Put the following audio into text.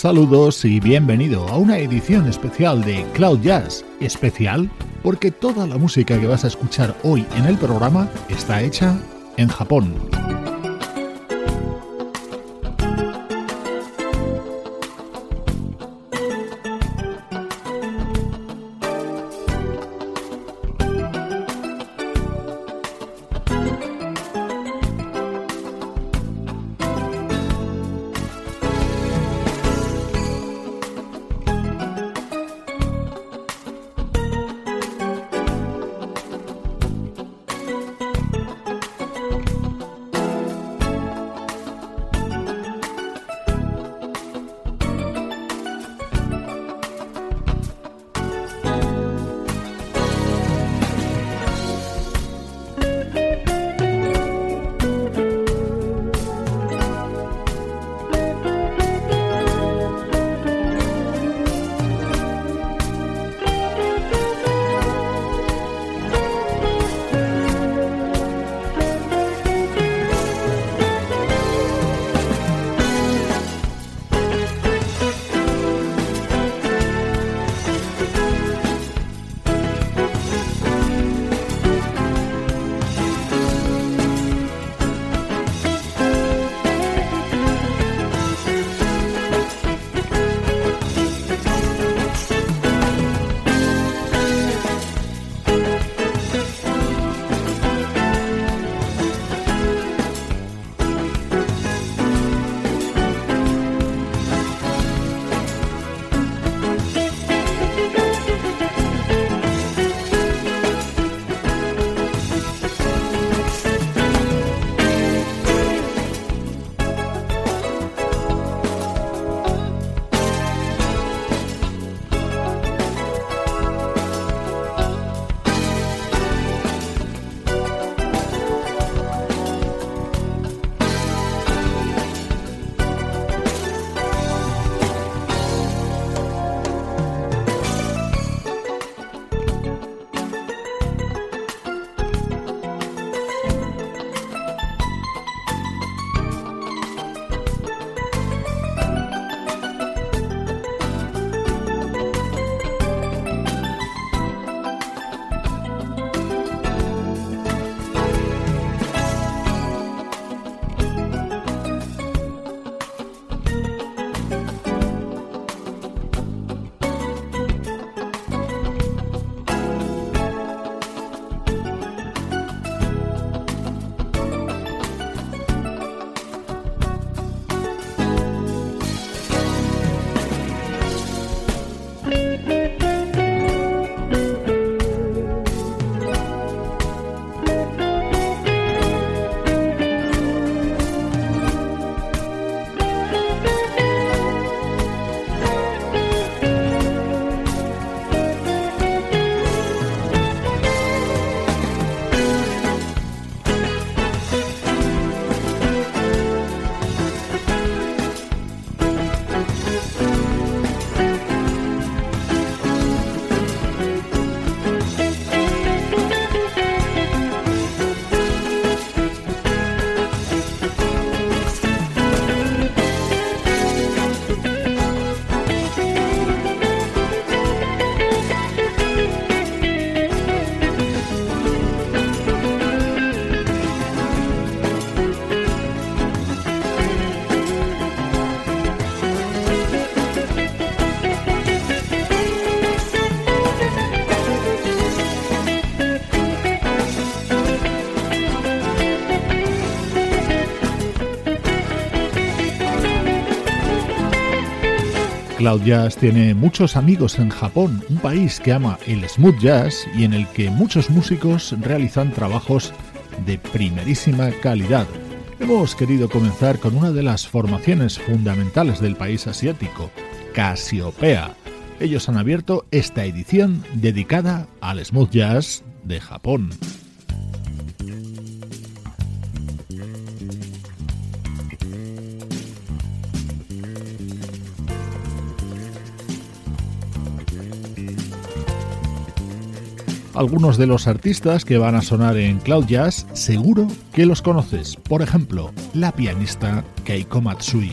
Saludos y bienvenido a una edición especial de Cloud Jazz. Especial porque toda la música que vas a escuchar hoy en el programa está hecha en Japón. Cloud Jazz tiene muchos amigos en Japón, un país que ama el smooth jazz y en el que muchos músicos realizan trabajos de primerísima calidad. Hemos querido comenzar con una de las formaciones fundamentales del país asiático, Casiopea. Ellos han abierto esta edición dedicada al smooth jazz de Japón. Algunos de los artistas que van a sonar en Cloud Jazz seguro que los conoces. Por ejemplo, la pianista Keiko Matsui.